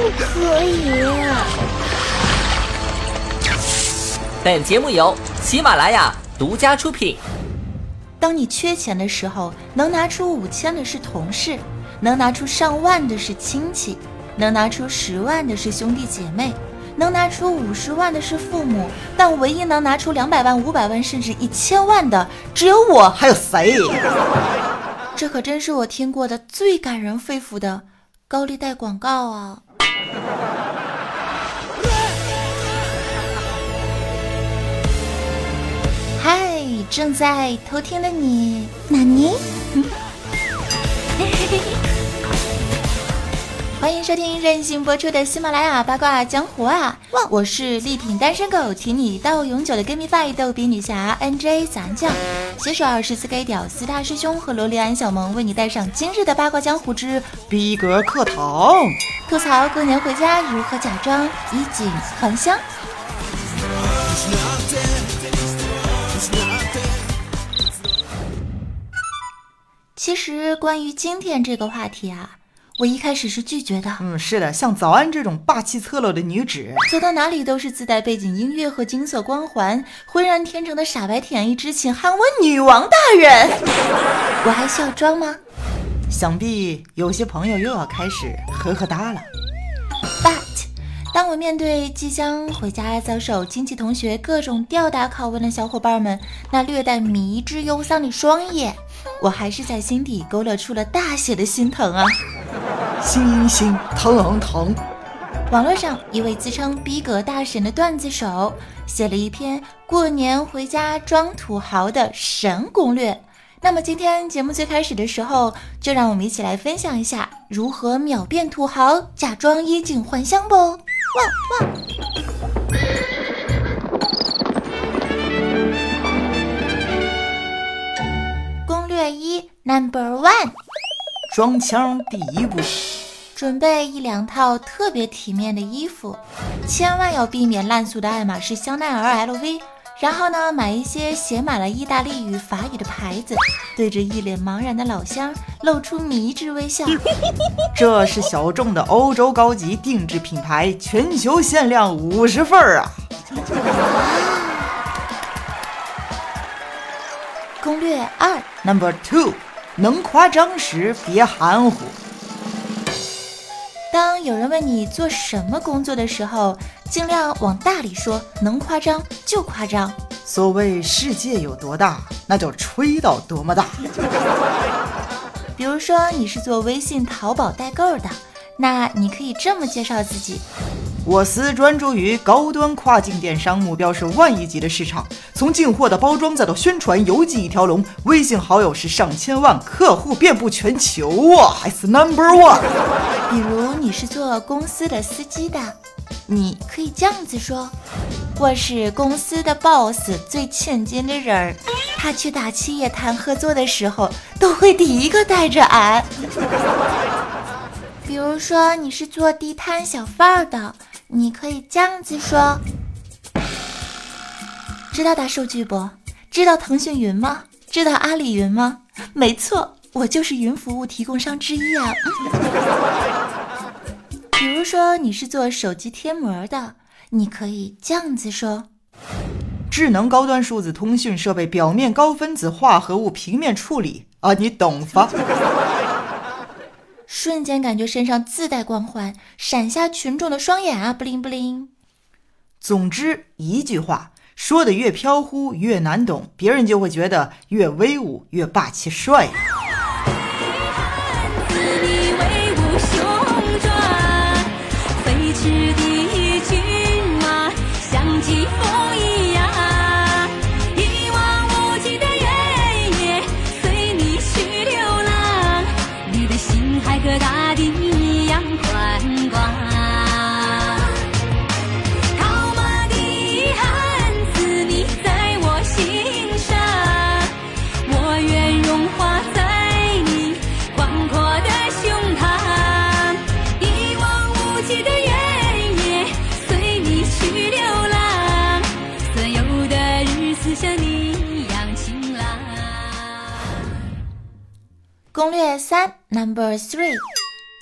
不可以。本节目由喜马拉雅独家出品。当你缺钱的时候，能拿出五千的是同事。能拿出上万的是亲戚，能拿出十万的是兄弟姐妹，能拿出五十万的是父母，但唯一能拿出两百万、五百万甚至一千万的，只有我。还有谁？这可真是我听过的最感人肺腑的高利贷广告啊！嗨，正在偷听的你，纳尼？欢迎收听任性播出的喜马拉雅八卦江湖啊！我是力挺单身狗，挺你到永久的 Give me five 逗比女侠 NJ 三将，携手二十四 K 屌丝大师兄和萝莉安小萌，为你带上今日的八卦江湖之逼格课堂，吐槽过年回家如何假装衣锦还乡。其实关于今天这个话题啊。我一开始是拒绝的。嗯，是的，像早安这种霸气侧漏的女子，走到哪里都是自带背景音乐和金色光环，浑然天成的傻白甜，一只请喊我女王大人。我还需要装吗？想必有些朋友又要开始呵呵哒了。当我面对即将回家遭受亲戚同学各种吊打拷问的小伙伴们，那略带迷之忧伤的双眼，我还是在心底勾勒出了大写的心疼啊。心心疼疼。网络上一位自称逼格大神的段子手写了一篇过年回家装土豪的神攻略。那么今天节目最开始的时候，就让我们一起来分享一下如何秒变土豪，假装衣锦还乡不？哇哇！攻略一，Number One。装腔第一步，准备一两套特别体面的衣服，千万要避免烂俗的爱马仕、香奈儿、LV。然后呢，买一些写满了意大利语、法语的牌子，对着一脸茫然的老乡露出迷之微笑。这是小众的欧洲高级定制品牌，全球限量五十份儿啊！攻略二，Number Two。能夸张时别含糊。当有人问你做什么工作的时候，尽量往大里说，能夸张就夸张。所谓世界有多大，那就吹到多么大。比如说你是做微信、淘宝代购的，那你可以这么介绍自己。我司专注于高端跨境电商，目标是万亿级的市场。从进货的包装再到宣传，邮寄一条龙。微信好友是上千万，客户遍布全球啊还是 number one。比如你是做公司的司机的，你可以这样子说：我是公司的 boss，最亲近的人儿。他去打企业谈合作的时候，都会第一个带着俺。比如说你是做地摊小贩儿的。你可以这样子说：知道大数据不？知道腾讯云吗？知道阿里云吗？没错，我就是云服务提供商之一啊。比如说你是做手机贴膜的，你可以这样子说：智能高端数字通讯设备表面高分子化合物平面处理啊，你懂吧？瞬间感觉身上自带光环，闪瞎群众的双眼啊！不灵不灵。总之一句话，说的越飘忽越难懂，别人就会觉得越威武越霸气帅。攻略三，Number Three，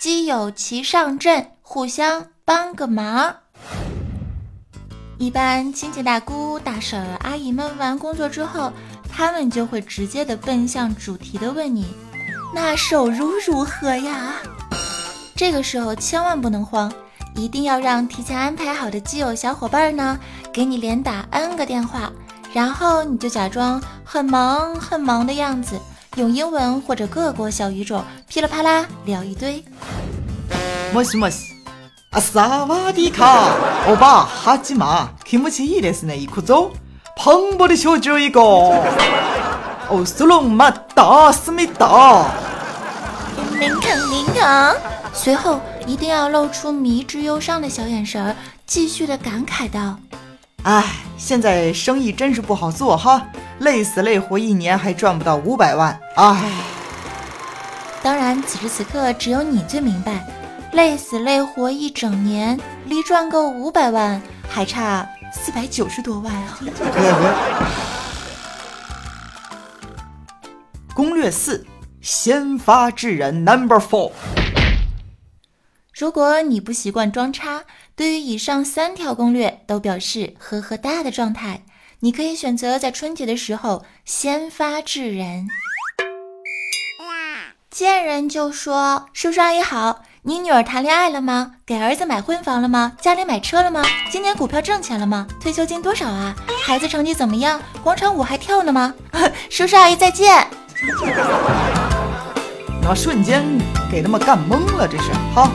基友齐上阵，互相帮个忙。一般亲戚大姑、大婶、阿姨们完工作之后，他们就会直接的奔向主题的问你，那收入如何呀？这个时候千万不能慌，一定要让提前安排好的基友小伙伴呢，给你连打 N 个电话，然后你就假装很忙很忙的样子。用英文或者各国小语种噼里啪啦聊一堆。もしもし、あ、サワディカ、おば、はじま、気持ちいいですね。行くぞ。パンボリ少女一个。哦，苏隆马达思密达。林肯林肯。随后一定要露出迷之忧伤的小眼神儿，继续的感慨道：“ 哎，现在生意真是不好做哈。”累死累活一年还赚不到五百万，唉！当然，此时此刻只有你最明白，累死累活一整年，离赚够五百万还差四百九十多万啊！攻略四：先发制人。Number four。如果你不习惯装叉，对于以上三条攻略都表示呵呵哒的状态。你可以选择在春节的时候先发制人，见人就说：“叔叔阿姨好，你女儿谈恋爱了吗？给儿子买婚房了吗？家里买车了吗？今年股票挣钱了吗？退休金多少啊？孩子成绩怎么样？广场舞还跳呢吗？” 叔叔阿姨再见。那瞬间给他们干懵了，这是好。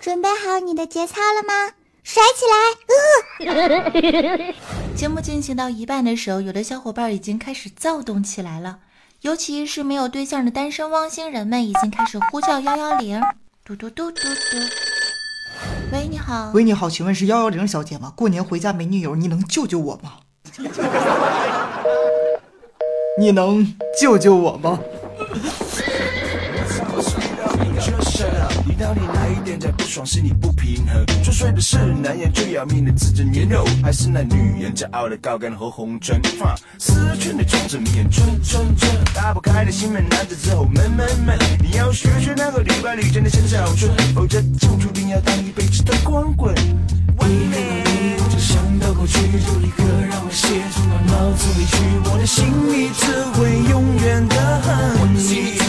准备好你的节操了吗？甩起来！节目进行到一半的时候，有的小伙伴已经开始躁动起来了，尤其是没有对象的单身汪星人们，已经开始呼叫幺幺零。嘟嘟嘟嘟嘟。喂，你好。喂，你好，请问是幺幺零小姐吗？过年回家没女友，你能救救我吗？你能救救我吗？到底哪一点在不爽，心里不平衡？作祟的是男人就要命的自尊年肉，还是那女人骄傲的高干和红唇？思春的装着迷人春春春，打不开的心门，男子之后闷闷闷。你要学学那个屡败屡战的陈小春，否则就注定要当一辈子的光棍。为了你，想到过去，就立刻让我写进脑子里去，我的心里只会永远的恨你。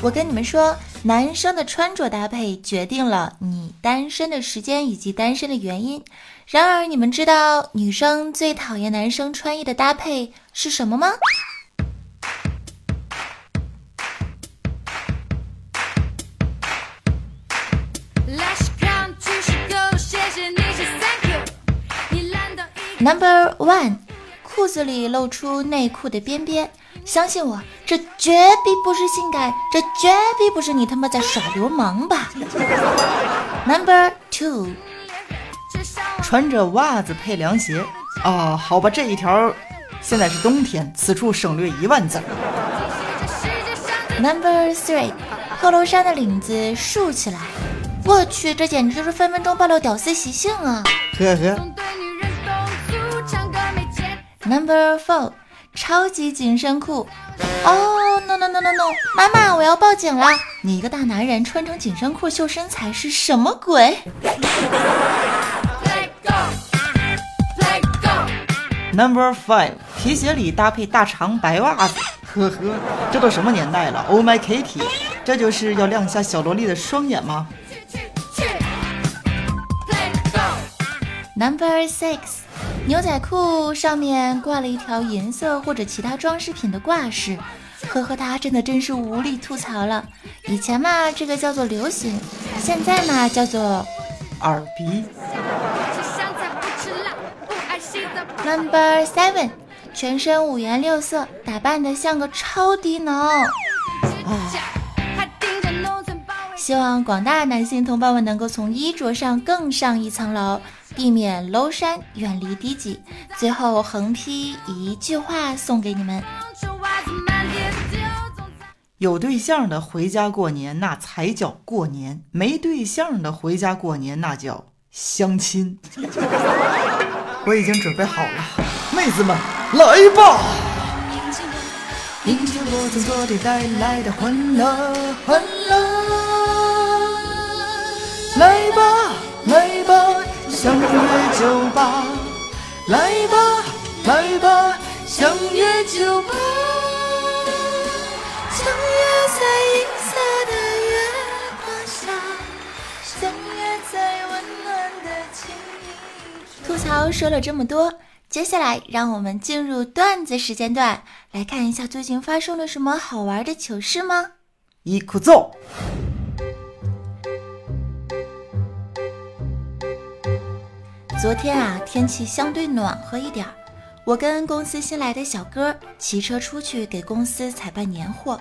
我跟你们说，男生的穿着搭配决定了你单身的时间以及单身的原因。然而，你们知道女生最讨厌男生穿衣的搭配是什么吗？Number one，裤子里露出内裤的边边。相信我，这绝逼不是性感，这绝逼不是你他妈在耍流氓吧？Number two，穿着袜子配凉鞋啊，好吧，这一条现在是冬天，此处省略一万字。Number three，polo 楼衫的领子竖起来，我去，这简直就是分分钟暴露屌丝习性啊！呵呵。Number four。超级紧身裤，哦，no no no no no，妈妈，我要报警了！你一个大男人穿成紧身裤秀身材是什么鬼？Number five，皮鞋里搭配大长白袜子，呵呵，这都什么年代了？Oh my Kitty，这就是要亮下小萝莉的双眼吗？Number six。牛仔裤上面挂了一条银色或者其他装饰品的挂饰，呵呵哒，真的真是无力吐槽了。以前嘛，这个叫做流行，现在嘛，叫做耳鼻。Number Seven，全身五颜六色，打扮的像个超低能。希望广大男性同胞们能够从衣着上更上一层楼，避免 low 山，远离低级。最后横批一句话送给你们：有对象的回家过年，那才叫过年；没对象的回家过年，那叫相亲。我已经准备好了，妹子们，来吧！迎接我从昨天带来的欢乐，欢乐。来吧，相约酒吧。来吧，来吧，相约酒吧。相约在银色的月光下，相约在温暖的情意。吐槽说了这么多，接下来让我们进入段子时间段，来看一下最近发生了什么好玩的糗事吗？一哭奏。昨天啊，天气相对暖和一点儿，我跟公司新来的小哥骑车出去给公司采办年货。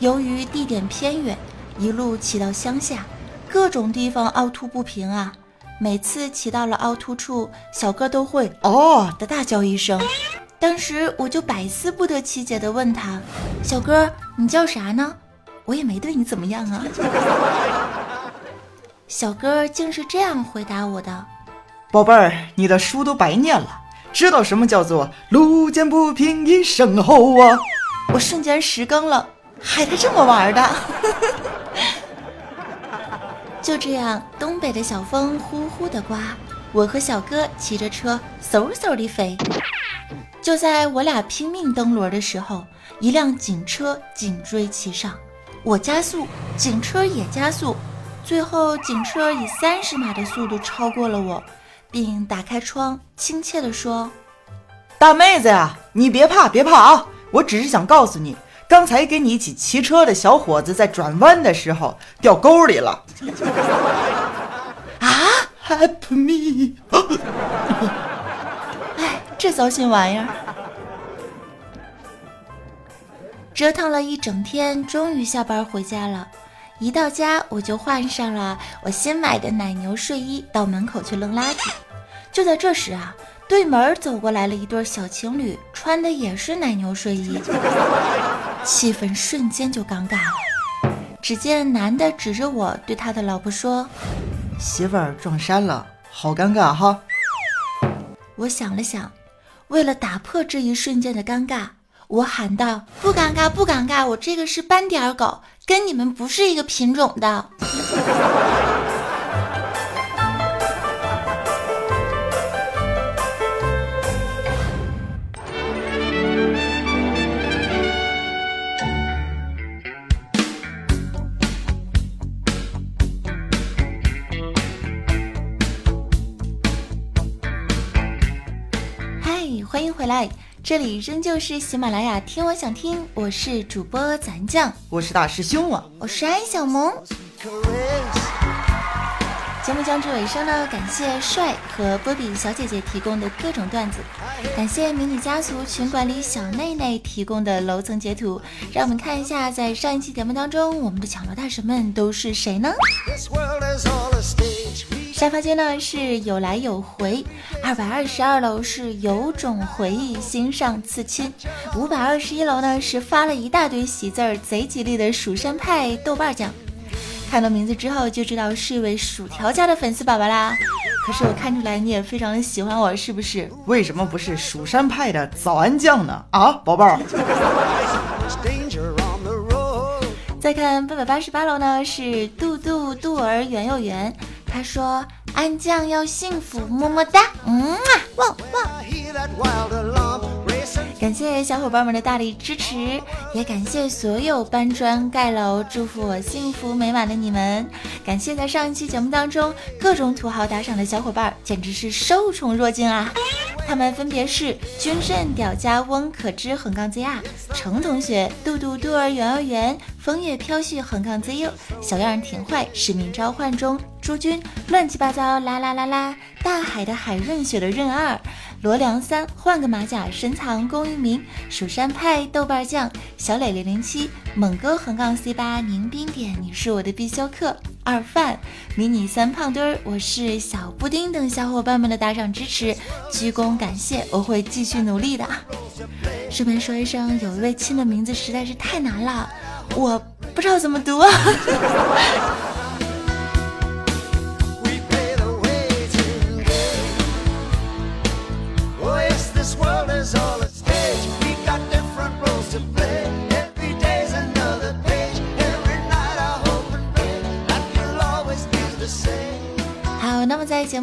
由于地点偏远，一路骑到乡下，各种地方凹凸不平啊。每次骑到了凹凸处，小哥都会哦的大叫一声。当时我就百思不得其解的问他：“小哥，你叫啥呢？我也没对你怎么样啊。”小哥竟是这样回答我的。宝贝儿，你的书都白念了，知道什么叫做“路见不平一声吼”啊？我瞬间十更了，还他这么玩的？就这样，东北的小风呼呼的刮，我和小哥骑着车嗖嗖的飞。就在我俩拼命蹬轮的时候，一辆警车紧追其上，我加速，警车也加速，最后警车以三十码的速度超过了我。并打开窗，亲切地说：“大妹子呀，你别怕，别怕啊！我只是想告诉你，刚才跟你一起骑车的小伙子在转弯的时候掉沟里了。”啊，Help me！哎，这糟心玩意儿！折腾了一整天，终于下班回家了。一到家，我就换上了我新买的奶牛睡衣，到门口去扔垃圾。就在这时啊，对门走过来了一对小情侣，穿的也是奶牛睡衣，气氛瞬间就尴尬了。只见男的指着我对他的老婆说：“媳妇儿撞衫了，好尴尬哈。”我想了想，为了打破这一瞬间的尴尬，我喊道：“不尴尬，不尴尬，我这个是斑点狗。”跟你们不是一个品种的。这里仍旧是喜马拉雅，听我想听，我是主播咱酱，我是大师兄啊，我是安小萌。节目将至尾声呢，感谢帅和波比小姐姐提供的各种段子，感谢迷你家族群管理小内内提供的楼层截图，让我们看一下，在上一期节目当中，我们的抢楼大神们都是谁呢？沙发间呢是有来有回，二百二十二楼是有种回忆心上刺青，五百二十一楼呢是发了一大堆喜字儿，贼吉利的蜀山派豆瓣酱。看到名字之后就知道是一位薯条家的粉丝宝宝啦。可是我看出来你也非常的喜欢我，是不是？为什么不是蜀山派的早安酱呢？啊，宝贝儿。再看八百八十八楼呢，是杜杜杜儿园幼园。他说：“安酱要幸福，么么哒，嗯啊，旺旺。”感谢小伙伴们的大力支持，也感谢所有搬砖盖楼、祝福我幸福美满的你们。感谢在上一期节目当中各种土豪打赏的小伙伴，简直是受宠若惊啊！他们分别是君慎屌家翁可知横杠 ZR、程同学、杜杜杜儿圆儿园、风月飘絮横杠 ZU、小样儿挺坏、使命召唤中、朱军、乱七八糟啦啦啦啦、大海的海润雪的润二。罗良三换个马甲深藏功与名，蜀山派豆瓣酱小磊零零七猛哥横杠 C 八宁冰点你是我的必修课二饭迷你三胖墩儿我是小布丁等小伙伴们的打赏支持，鞠躬感谢，我会继续努力的。顺便说一声，有一位亲的名字实在是太难了，我不知道怎么读啊。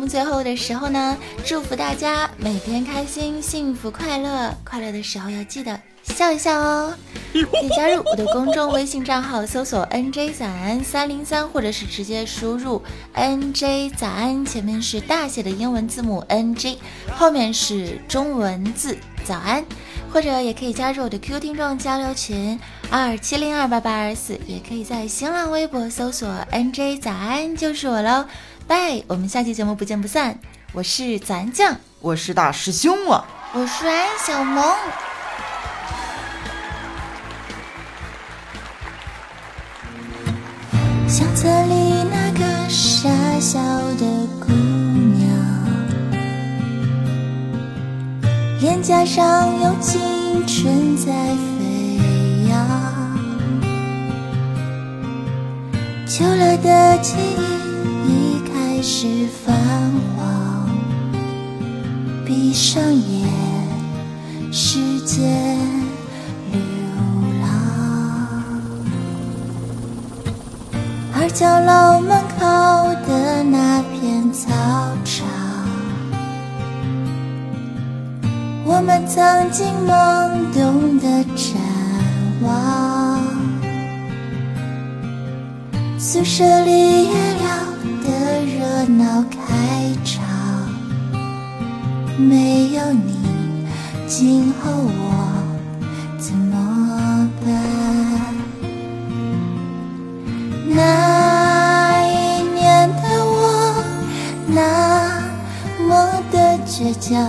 目最后的时候呢，祝福大家每天开心、幸福、快乐。快乐的时候要记得笑一笑哦。可以加入我的公众微信账号，搜索 “nj 早安三零三”，或者是直接输入 “nj 早安”，前面是大写的英文字母 “nj”，后面是中文字“早安”。或者也可以加入我的 QQ 听众交流群二七零二八八二四，也可以在新浪微博搜索 “nj 早安”，就是我喽。拜，我们下期节目不见不散。我是咱酱，我是大师兄啊，我是安小萌。相册里那个傻笑的姑娘，脸颊上有青春在飞扬，旧了的记忆。是泛黄，闭上眼，时间流浪。二角楼门口的那片操场，我们曾经懵懂的展望。宿舍里夜聊。热闹开场，没有你，今后我怎么办？那一年的我那么的倔强，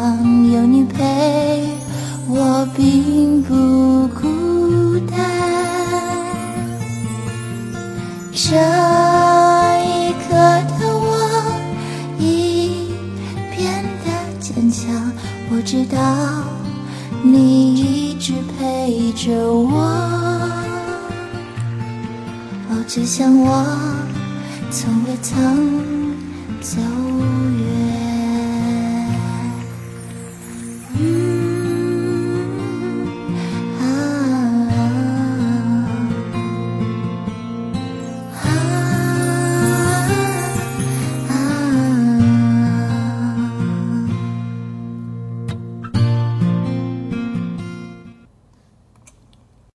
有你陪，我并不孤单。这。我知道你一直陪着我，哦，就像我从未曾走。